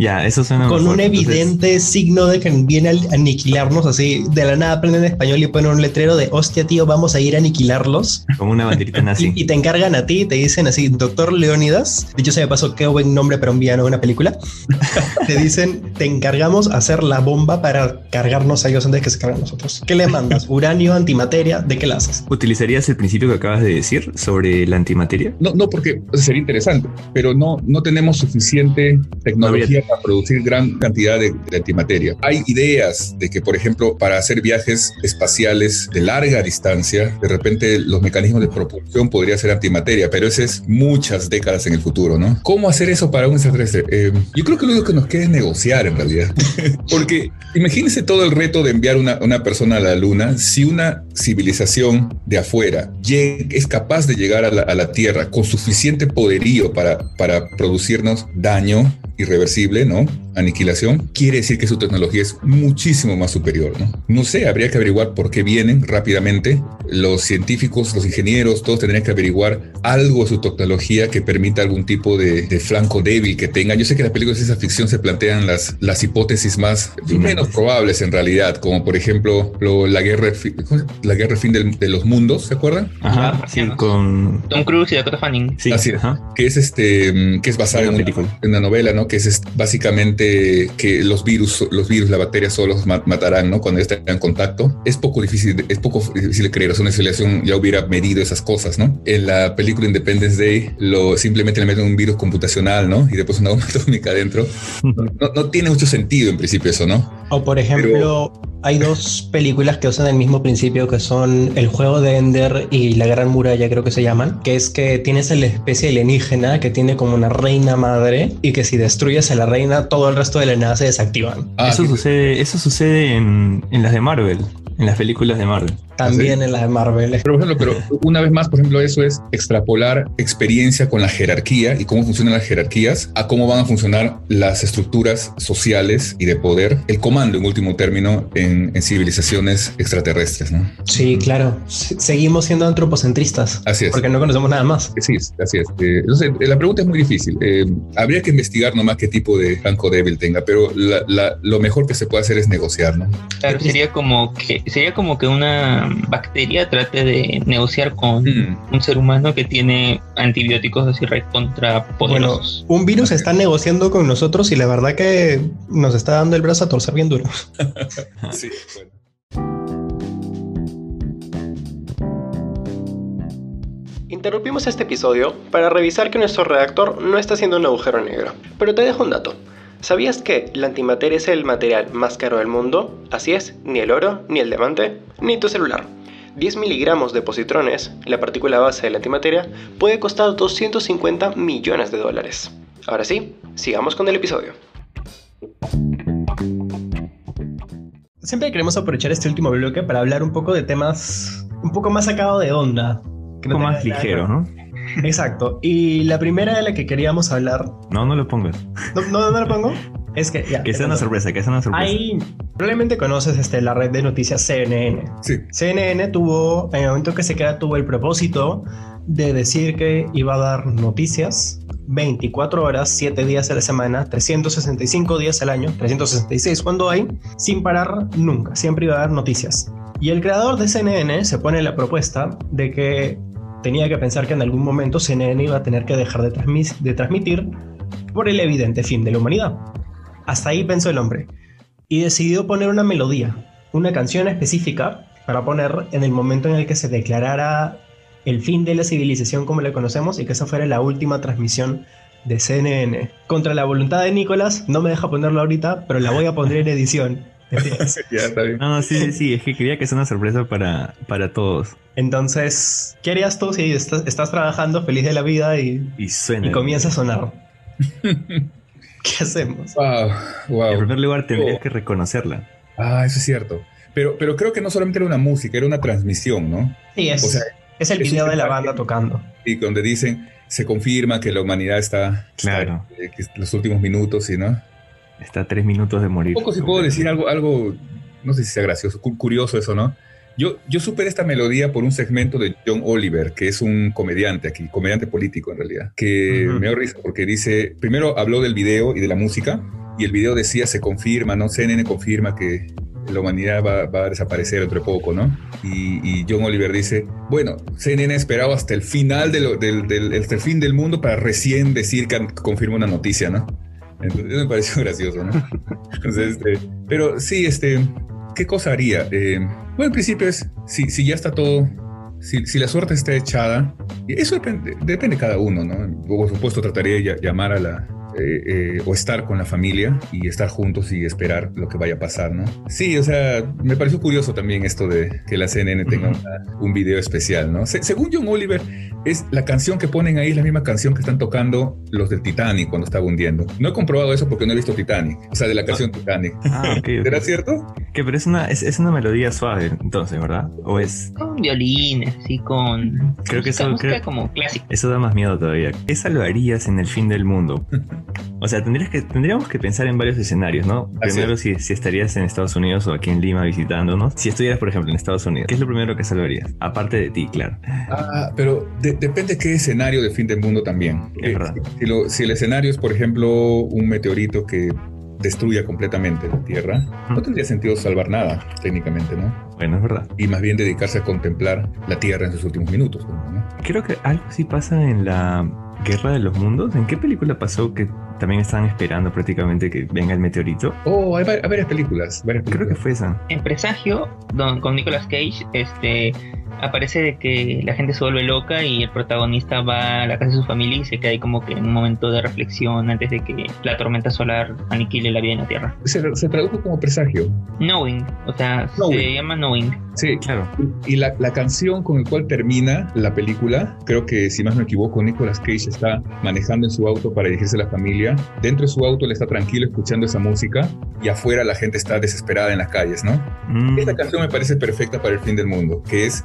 Speaker 4: ya, eso suena
Speaker 3: Con
Speaker 4: mejor.
Speaker 3: un evidente Entonces... signo de que viene a aniquilarnos así. De la nada aprenden español y ponen un letrero de hostia, tío, vamos a ir a aniquilarlos.
Speaker 4: Como una banderita nazi.
Speaker 3: y, y, te encargan a ti, te dicen así, doctor Leónidas. De hecho, se me pasó qué buen nombre para un villano de una película. te dicen, te encargamos hacer la bomba para cargarnos a ellos antes de que se carguen nosotros. ¿Qué le mandas? ¿Uranio, antimateria? ¿De qué la haces?
Speaker 4: ¿Utilizarías el principio que acabas de decir sobre la antimateria?
Speaker 5: No, no, porque sería interesante, pero no, no tenemos suficiente tecnología. No, para producir gran cantidad de, de, antimateria. Hay ideas de que, por ejemplo, para hacer viajes espaciales de larga distancia, de repente los mecanismos de propulsión podría ser antimateria, pero eso es muchas décadas en el futuro, ¿no? ¿Cómo hacer eso para un extraterrestre? Eh, yo creo que lo único que nos queda es negociar en realidad, porque imagínense todo el reto de enviar una, una persona a la Luna si una civilización de afuera es capaz de llegar a la, a la Tierra con suficiente poderío para, para producirnos daño irreversible, ¿no? Aniquilación, quiere decir que su tecnología es muchísimo más superior, ¿no? No sé, habría que averiguar por qué vienen rápidamente. Los científicos, los ingenieros, todos tendrían que averiguar algo de su tecnología que permita algún tipo de, de flanco débil que tengan. Yo sé que en las películas de ciencia ficción se plantean las, las hipótesis más menos probables en realidad, como por ejemplo lo- la guerra, fi- ¿cómo se- la guerra fin del- de los mundos, ¿se acuerdan?
Speaker 4: Ajá, sí, con...
Speaker 2: Tom Cruise y Dakota Fanning.
Speaker 4: Sí,
Speaker 5: Así es.
Speaker 4: ajá.
Speaker 5: que es este mm, que es basada en
Speaker 4: Una
Speaker 5: en novela, ¿no? Que es básicamente que los virus, los virus, la bacteria solos ma- matarán, ¿no? Cuando estén en contacto. Es poco difícil, es poco difícil de creer. O sea, una civilización ya hubiera medido esas cosas, ¿no? En la película Independence Day, lo simplemente le meten un virus computacional, ¿no? Y después una bomba atómica adentro. No, no tiene mucho sentido en principio eso, ¿no?
Speaker 3: O por ejemplo, hay dos películas que usan el mismo principio que son El juego de Ender y La Gran Muralla, creo que se llaman, que es que tienes a la especie alienígena que tiene como una reina madre y que si destruyes a la reina, todo el resto de la nada se desactivan.
Speaker 5: Ah,
Speaker 4: eso, sucede, eso sucede en, en las de Marvel, en las películas de Marvel.
Speaker 3: También en las de Marvel.
Speaker 5: Pero, por ejemplo, pero una vez más, por ejemplo, eso es extrapolar experiencia con la jerarquía y cómo funcionan las jerarquías a cómo van a funcionar las estructuras sociales y de poder, el comando en último término en, en civilizaciones extraterrestres, ¿no?
Speaker 3: Sí, claro. Se- Seguimos siendo antropocentristas.
Speaker 5: Así es.
Speaker 3: Porque no conocemos nada más.
Speaker 5: Sí, es- así es. Eh, entonces, eh, la pregunta es muy difícil. Eh, habría que investigar nomás qué tipo de banco débil tenga, pero la- la- lo mejor que se puede hacer es negociar, ¿no?
Speaker 2: Claro, sería como que sería como que una bacteria trate de negociar con
Speaker 5: Mm.
Speaker 2: un ser humano que tiene antibióticos así re contra
Speaker 3: Bueno,
Speaker 2: poderosos.
Speaker 3: un virus está negociando con nosotros y la verdad que nos está dando el brazo a torcer bien duro.
Speaker 5: Sí, bueno.
Speaker 3: Interrumpimos este episodio para revisar que nuestro reactor no está haciendo un agujero negro. Pero te dejo un dato. ¿Sabías que la antimateria es el material más caro del mundo? Así es, ni el oro, ni el diamante, ni tu celular. 10 miligramos de positrones, la partícula base de la antimateria, puede costar 250 millones de dólares. Ahora sí, sigamos con el episodio. Siempre queremos aprovechar este último bloque para hablar un poco de temas un poco más sacado de onda.
Speaker 4: Poco más ligero, ¿no?
Speaker 3: Exacto. Y la primera de la que queríamos hablar,
Speaker 4: No, no lo pongas.
Speaker 3: no, no, no lo pongo, es que ya.
Speaker 4: Que sea una sorpresa, que sea una sorpresa.
Speaker 3: Ahí probablemente conoces este, la red de noticias CNN.
Speaker 5: Sí.
Speaker 3: CNN tuvo, en el momento que se crea, tuvo el propósito de decir que iba a dar noticias 24 horas, 7 días a la semana, 365 días al año, 366 cuando hay, sin parar nunca, siempre iba a dar noticias. Y el creador de CNN se pone la propuesta de que tenía que pensar que en algún momento CNN iba a tener que dejar de, transmitir por el evidente fin de la humanidad. Hasta ahí pensó el hombre y decidió poner una melodía, una canción específica para poner en el momento en el que se declarara el fin de la civilización como la conocemos y que esa fuera la última transmisión de CNN. Contra la voluntad de Nicolás, no me deja ponerlo ahorita, pero la voy a poner en edición.
Speaker 5: Ya está bien.
Speaker 4: No, sí, sí, sí, es que quería que sea una sorpresa para, para todos.
Speaker 3: Entonces, ¿qué harías tú si estás, estás trabajando feliz de la vida y,
Speaker 4: Y suena.
Speaker 3: y comienza a sonar? ¿Qué hacemos?
Speaker 5: Wow, wow.
Speaker 4: En primer lugar, tendrías
Speaker 5: Oh.
Speaker 4: que reconocerla.
Speaker 5: Ah, eso es cierto. Pero, pero creo que no solamente era una música, era una transmisión, ¿no?
Speaker 3: Sí, es,
Speaker 5: O sea,
Speaker 3: es el
Speaker 5: es
Speaker 3: video de la banda tocando.
Speaker 5: Y donde dicen, se confirma que la humanidad está,
Speaker 4: Claro.
Speaker 5: está, eh, que los últimos minutos, ¿sí, no?
Speaker 4: Está a tres minutos de morir.
Speaker 5: Un poco si puedo decir algo, algo, no sé si sea gracioso, cu- curioso eso, ¿no? Yo, yo supe esta melodía por un segmento de John Oliver, que es un comediante aquí, comediante político en realidad, que
Speaker 3: Ujú.
Speaker 5: me dio risa porque dice, primero habló del video y de la música, y el video decía, se confirma, ¿no? CNN confirma que la humanidad va, va a desaparecer dentro de poco, ¿no? Y, y John Oliver dice, bueno, CNN ha esperado hasta el final de lo- del, del- hasta el fin del mundo para recién decir que confirma una noticia, ¿no? Entonces, eso me pareció gracioso, ¿no? Entonces, este, pero sí, este, ¿qué cosa haría? Eh, bueno, en principio es, si, si ya está todo, si, si la suerte está echada, eso depende, depende de cada uno, ¿no? Por supuesto, trataría de lla- llamar a la, eh, eh, o estar con la familia y estar juntos y esperar lo que vaya a pasar, ¿no? Sí, o sea, me pareció curioso también esto de que la CNN tenga una- un video especial, ¿no? Se- según John Oliver, es la canción que ponen ahí, es la misma canción que están tocando los del Titanic cuando estaba hundiendo. No he comprobado eso porque no he visto Titanic, o sea, de la canción Titanic.
Speaker 4: Ah, ok. ok.
Speaker 5: ¿Será cierto?
Speaker 4: Que, pero es una, es, es una melodía suave, entonces, ¿verdad? O es.
Speaker 2: Con violines, así con.
Speaker 4: Creo que eso- creo-
Speaker 2: como clásica.
Speaker 4: Eso da más miedo todavía. ¿Qué salvarías en el fin del mundo? O sea, tendrías que, tendríamos que pensar en varios escenarios, ¿no?
Speaker 5: Así
Speaker 4: Primero, si, si estarías en Estados Unidos o aquí en Lima visitándonos. Si estuvieras, por ejemplo, en Estados Unidos, ¿qué es lo primero que salvarías? Aparte de ti, claro.
Speaker 5: Ah, pero de- depende qué escenario de fin del mundo también.
Speaker 4: Es verdad.
Speaker 5: Si, lo- si el escenario es, por ejemplo, un meteorito que destruya completamente la Tierra, no tendría sentido salvar nada, técnicamente, ¿no?
Speaker 4: Bueno, es verdad.
Speaker 5: Y más bien dedicarse a contemplar la Tierra en sus últimos minutos, ¿no?
Speaker 4: Creo que algo así pasa en la Guerra de los Mundos. ¿En qué película pasó que también estaban esperando prácticamente que venga el meteorito?
Speaker 5: Oh, hay, hay varias películas, varias
Speaker 4: Creo que fue esa.
Speaker 2: En Presagio, don, con Nicolas Cage, este, aparece de que la gente se vuelve loca y el protagonista va a la casa de su familia y se queda ahí como que en un momento de reflexión antes de que la tormenta solar aniquile la vida en la Tierra.
Speaker 5: Se, se tradujo como presagio.
Speaker 2: Knowing, o sea, se llama Knowing.
Speaker 5: Sí,
Speaker 4: Claro.
Speaker 5: Y la, la canción con la cual termina la película, creo que si más no me equivoco, Nicolas Cage está manejando en su auto para dirigirse a la familia. Dentro de su auto él está tranquilo escuchando esa música y afuera la gente está desesperada en las calles, ¿no?
Speaker 4: Mm,
Speaker 5: Esta canción me parece perfecta para el fin del mundo, que es,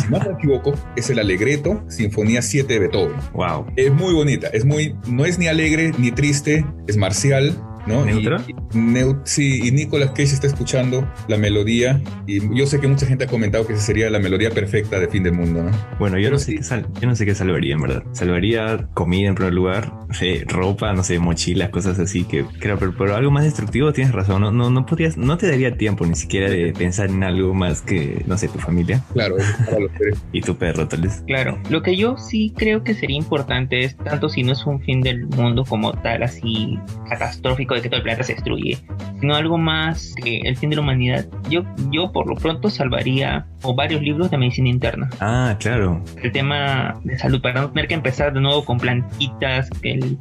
Speaker 5: si no me equivoco, es el Alegreto, Sinfonía 7 de Beethoven.
Speaker 4: wow.
Speaker 5: Es muy bonita, es muy, no es ni alegre ni triste, es marcial, ¿no?
Speaker 4: ¿Neutra?
Speaker 5: y- neu- sí, y Nicolas Cage está escuchando la melodía y yo sé que mucha gente ha comentado que esa sería la melodía perfecta de fin del mundo, ¿no?
Speaker 4: Bueno, yo
Speaker 5: Pero
Speaker 4: no, sé
Speaker 5: sí.
Speaker 4: qué sal- yo no sé qué salvaría, en verdad. Salvaría comida en primer lugar, sé, ropa, no sé, mochilas, cosas así que creo, pero, pero algo más destructivo tienes razón. No, no, no podrías, no te daría tiempo ni siquiera de pensar en algo más que, no sé, tu familia
Speaker 5: Claro,
Speaker 4: y tu perro, tal vez.
Speaker 2: Claro, lo que yo sí creo que sería importante es tanto si no es un fin del mundo como tal, así catastrófico de que todo el planeta se destruye, sino algo más que el fin de la humanidad. Yo, yo por lo pronto salvaría o varios libros de medicina interna.
Speaker 4: Ah, claro.
Speaker 2: El tema de salud, para no tener que empezar de nuevo con plantitas, que el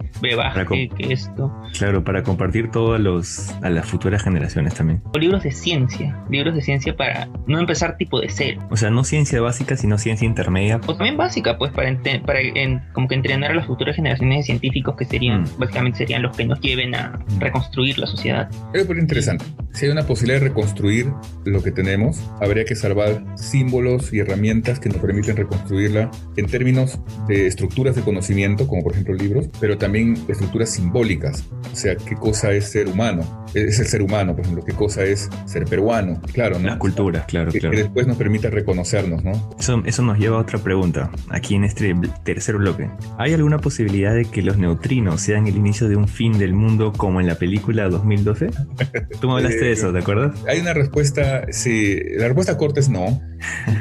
Speaker 4: com-
Speaker 2: que esto.
Speaker 4: Claro, para compartir todo a, los, a las futuras generaciones también.
Speaker 2: O libros de ciencia, libros de ciencia para no empezar tipo de cero.
Speaker 4: O sea, no ciencia básica, sino ciencia intermedia.
Speaker 2: O también básica, pues, para, para en- como que entrenar a las futuras generaciones de científicos que serían,
Speaker 4: Mm.
Speaker 2: básicamente serían los que nos lleven a reconstruir la sociedad.
Speaker 5: Es muy interesante. Si hay una posibilidad de reconstruir lo que tenemos, habría que salvar símbolos y herramientas que nos permiten reconstruirla en términos de estructuras de conocimiento, como por ejemplo libros, pero también estructuras simbólicas. O sea, qué cosa es ser humano. Es el ser humano, por ejemplo, qué cosa es ser peruano. Claro, ¿no?
Speaker 4: Las culturas, claro,
Speaker 5: Que, que
Speaker 4: claro.
Speaker 5: después nos permita reconocernos, ¿no?
Speaker 4: Eso, eso nos lleva a otra pregunta, aquí en este tercer bloque. ¿Hay alguna posibilidad de que los neutrinos sean el inicio de un fin del mundo como en la película 2012? Tú me hablaste de eso, ¿te acuerdas?
Speaker 5: Hay una respuesta, sí, la respuesta corta es no.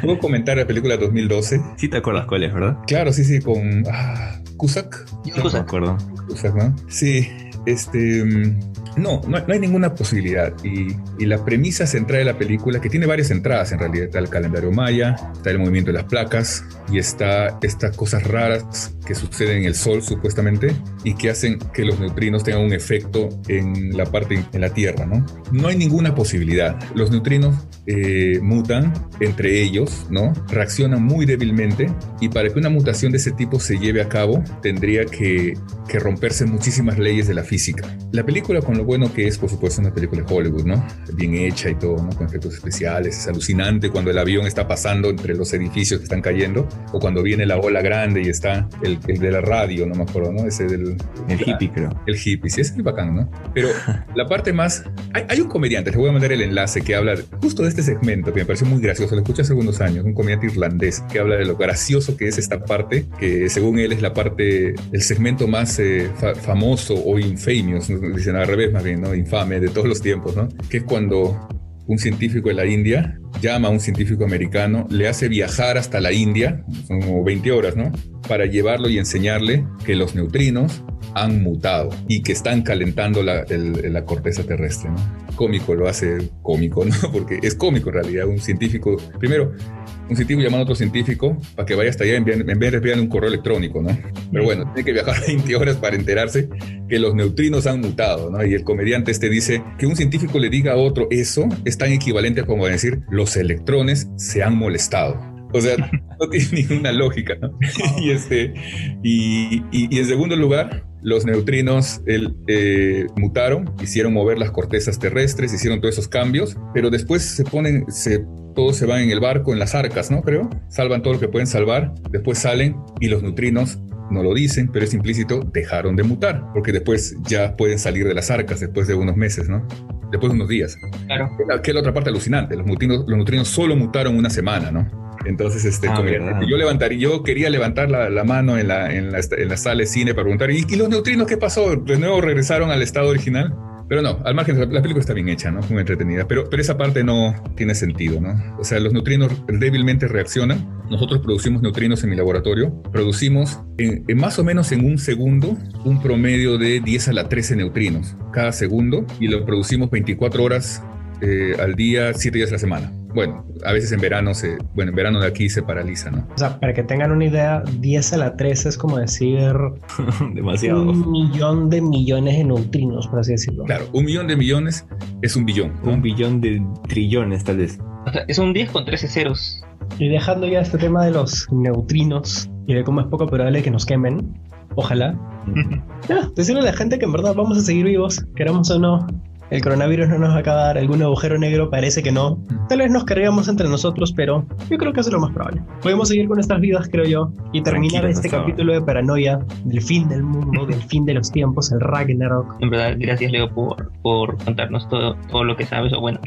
Speaker 5: ¿Puedo comentar la película 2012?
Speaker 4: Sí te acuerdas cuál es, ¿verdad?
Speaker 5: Claro, sí, sí, con ah, Cusack.
Speaker 4: No me acuerdo.
Speaker 5: Cusack, ¿no? Sí, este... mm, No, no, no hay ninguna posibilidad. Y, y la premisa central de la película, que tiene varias entradas en realidad, está el calendario maya, está el movimiento de las placas y está estas cosas raras que suceden en el Sol supuestamente y que hacen que los neutrinos tengan un efecto en la parte, en la Tierra, ¿no? No hay ninguna posibilidad. Los neutrinos eh, mutan entre ellos, ¿no? Reaccionan muy débilmente y para que una mutación de ese tipo se lleve a cabo tendría que, que romperse muchísimas leyes de la física. La película, con lo bueno que es, por supuesto, una película de Hollywood, ¿no? Bien hecha y todo, ¿no? Con efectos especiales. Es alucinante cuando el avión está pasando entre los edificios que están cayendo o cuando viene la ola grande y está el, el de la radio, no me acuerdo, ¿no? Ese del...
Speaker 4: El hippie, creo.
Speaker 5: El hippie, sí, es muy bacán, ¿no? Pero la parte más... Hay, hay un comediante, les voy a mandar el enlace, que habla justo de este segmento, que me pareció muy gracioso, lo escuché hace algunos años, un comediante irlandés, que habla de lo gracioso que es esta parte, que según él es la parte, el segmento más eh, fa- famoso o infamous, dicen al revés más bien, ¿no? Infame de todos los tiempos, ¿no? Que es cuando un científico de la India llama a un científico americano, le hace viajar hasta la India, son como 20 horas, ¿no? Para llevarlo y enseñarle que los neutrinos han mutado y que están calentando la, el- la corteza terrestre, ¿no? Cómico, lo hace cómico, ¿no? Porque es cómico en realidad, un científico, primero, un científico llamando a otro científico para que vaya hasta allá en vez de enviarle un correo electrónico, ¿no? Pero bueno, tiene que viajar 20 horas para enterarse que los neutrinos han mutado, ¿no? Y el comediante este dice que un científico le diga a otro eso es tan equivalente a como decir los electrones se han molestado. O sea, no tiene ninguna lógica, ¿no? y, este, y, y- y en segundo lugar, los neutrinos el, eh, mutaron, hicieron mover las cortezas terrestres, hicieron todos esos cambios, pero después se ponen, se, todos se van en el barco, en las arcas, ¿no? Creo. Salvan todo lo que pueden salvar, después salen y los neutrinos no lo dicen, pero es implícito, dejaron de mutar, porque después ya pueden salir de las arcas después de unos meses, ¿no? Después de unos días.
Speaker 2: Claro.
Speaker 5: Que es la otra parte alucinante, los neutrinos, los neutrinos solo mutaron una semana, ¿no? Entonces, este,
Speaker 4: Ah, verdad.
Speaker 5: yo levantaría, yo quería levantar la, la mano en la, en, la, en la sala de cine para preguntar, ¿y, y los neutrinos qué pasó? ¿De nuevo regresaron al estado original? Pero no, al margen, la película está bien hecha, ¿no? Muy entretenida, pero, pero esa parte no tiene sentido, ¿no? O sea, los neutrinos débilmente reaccionan. Nosotros producimos neutrinos en mi laboratorio. Producimos en, en más o menos en un segundo un promedio de 10 a la 13 neutrinos cada segundo y lo producimos 24 horas eh, al día, 7 días a la semana. Bueno, a veces en verano se, bueno, en verano de aquí se paraliza, ¿no?
Speaker 3: O sea, para que tengan una idea, 10 a la 13 es como decir
Speaker 4: Demasiado.
Speaker 3: un millón de millones de neutrinos, por así decirlo.
Speaker 5: Claro, un millón de millones es un billón. ¿no?
Speaker 4: Un billón de trillones, tal vez.
Speaker 2: O sea, es un 10 con 13 ceros.
Speaker 3: Y dejando ya este tema de los neutrinos y de cómo es poco probable que nos quemen, ojalá. Decirle a la gente que en verdad vamos a seguir vivos, queramos o no. El coronavirus no nos va a acabar, algún agujero negro parece que no. Tal vez nos cargamos entre nosotros, pero yo creo que eso es lo más probable. Podemos seguir con nuestras vidas, creo yo, y terminar
Speaker 4: Tranquilos
Speaker 3: este capítulo de paranoia del fin del mundo, del fin de los tiempos, el Ragnarok.
Speaker 2: En verdad, gracias Leo por, por contarnos todo, todo lo que sabes, o bueno,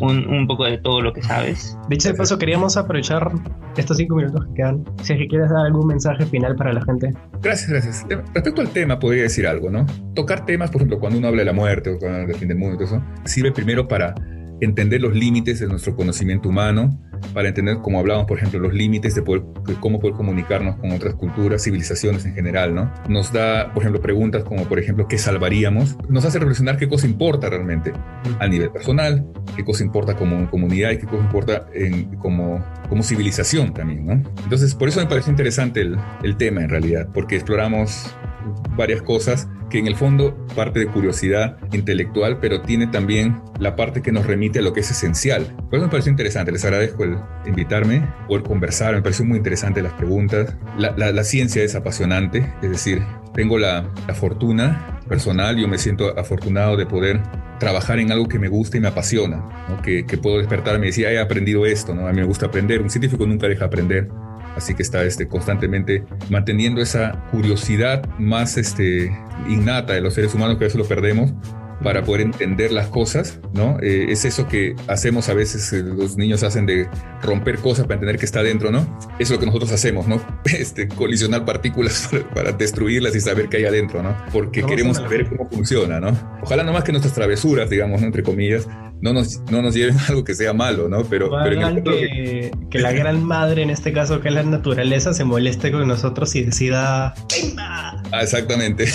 Speaker 2: un, un poco de todo lo que sabes.
Speaker 3: De hecho, de paso, queríamos aprovechar estos cinco minutos que quedan. Si es que quieres dar algún mensaje final para la gente.
Speaker 5: Gracias, gracias. Eh, Respecto al tema, podría decir algo, ¿no? Tocar temas, por ejemplo, cuando uno habla de la muerte o cuando habla del fin del mundo eso, sirve primero para entender los límites de nuestro conocimiento humano, para entender, como hablábamos, por ejemplo, los límites de, poder, de cómo poder comunicarnos con otras culturas, civilizaciones en general, ¿no? Nos da, por ejemplo, preguntas como, por ejemplo, ¿qué salvaríamos? Nos hace reflexionar qué cosa importa realmente a nivel personal, qué cosa importa como comunidad y qué cosa importa en, como, como civilización también, ¿no? Entonces, por eso me pareció interesante el, el tema en realidad, porque exploramos varias cosas que en el fondo parte de curiosidad intelectual, pero tiene también la parte que nos remite a lo que es esencial. Por me pareció interesante, les agradezco el invitarme, poder conversar, me pareció muy interesante las preguntas. La, la- ciencia es apasionante, es decir, tengo la, la fortuna personal, yo me siento afortunado de poder trabajar en algo que me gusta y me apasiona, que, que puedo despertarme y decir, "Ah, he aprendido esto, ¿no? a mí me gusta aprender, un científico nunca deja aprender, así que está este, constantemente manteniendo esa curiosidad más este, innata de los seres humanos que a veces lo perdemos para poder entender las cosas, ¿no? Eh, es eso que hacemos a veces, eh, los niños hacen de romper cosas para entender que está dentro, ¿no? Es lo que nosotros hacemos, ¿no? Este, colisionar partículas para, para destruirlas y saber qué hay adentro, ¿no? Porque queremos saber cómo funciona, ¿no? Ojalá no más que nuestras travesuras, digamos, ¿no? entre comillas, no nos, no nos lleven a algo que sea malo, ¿no? Pero, en que-
Speaker 3: que, que la gran madre, en este caso que es la naturaleza, se moleste con nosotros y decida... "Venga".
Speaker 5: Ah, exactamente.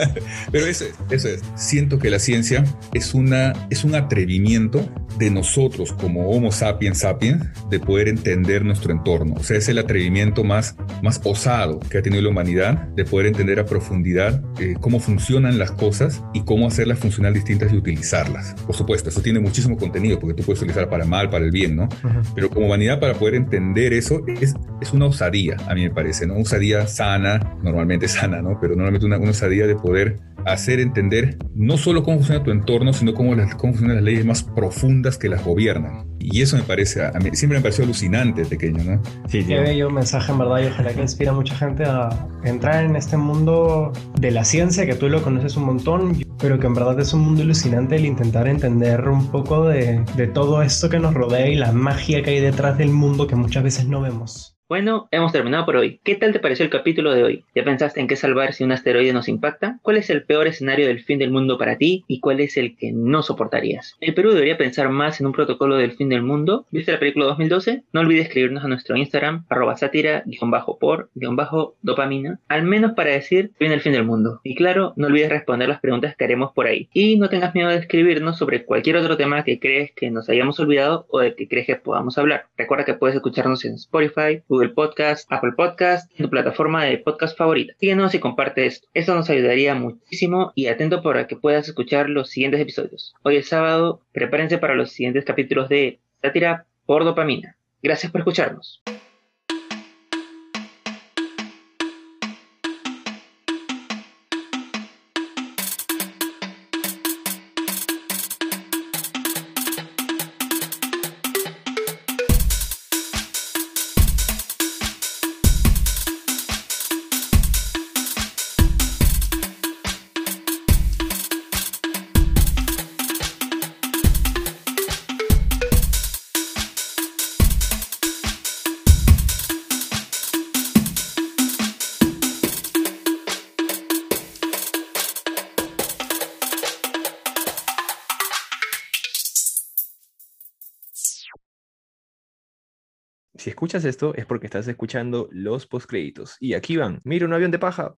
Speaker 5: Pero eso es, eso es. Siento que la ciencia es, una, es un atrevimiento de nosotros como Homo sapiens sapiens de poder entender nuestro entorno. O sea, es el atrevimiento más, más osado que ha tenido la humanidad de poder entender a profundidad eh, cómo funcionan las cosas y cómo hacerlas funcionar distintas y utilizarlas. Por supuesto, eso tiene muchísimo contenido porque tú puedes utilizar para mal, para el bien, ¿no? Pero como humanidad, para poder entender eso, es, es una osadía, a mí me parece, ¿no? Una osadía sana, normalmente sana, ¿no? Pero normalmente una, una osadía de poder hacer entender no solo cómo funciona tu entorno, sino cómo, las, cómo funcionan las leyes más profundas que las gobiernan. Y eso me parece, a mí siempre me pareció alucinante de pequeño, ¿no?
Speaker 4: Sí.
Speaker 3: Qué bello mensaje, en verdad, y ojalá que inspire a mucha gente a entrar en este mundo de la ciencia, que tú lo conoces un montón, pero que en verdad es un mundo alucinante el intentar entender un poco de, de todo esto que nos rodea y la magia que hay detrás del mundo que muchas veces no vemos.
Speaker 2: Bueno, hemos terminado por hoy. ¿Qué tal te pareció el capítulo de hoy? ¿Ya pensaste en qué salvar si un asteroide nos impacta? ¿Cuál es el peor escenario del fin del mundo para ti y cuál es el que no soportarías? ¿El Perú debería pensar más en un protocolo del fin del mundo? ¿Viste la película 2012? No olvides escribirnos a nuestro Instagram, arroba sátira, guion bajo por, guion bajo dopamina, al menos para decir viene el fin del mundo. Y claro, no olvides responder las preguntas que haremos por ahí. Y no tengas miedo de escribirnos sobre cualquier otro tema que crees que nos hayamos olvidado o del que crees que podamos hablar. Recuerda que puedes escucharnos en Spotify, Podcast, Apple Podcast, tu plataforma de podcast favorita. Síguenos y comparte esto. Esto nos ayudaría muchísimo y atento para que puedas escuchar los siguientes episodios. Hoy es sábado, prepárense para los siguientes capítulos de Sátira por Dopamina. Gracias por escucharnos.
Speaker 4: Escuchas esto es porque estás escuchando los postcréditos. Y aquí van. Mira un avión de paja.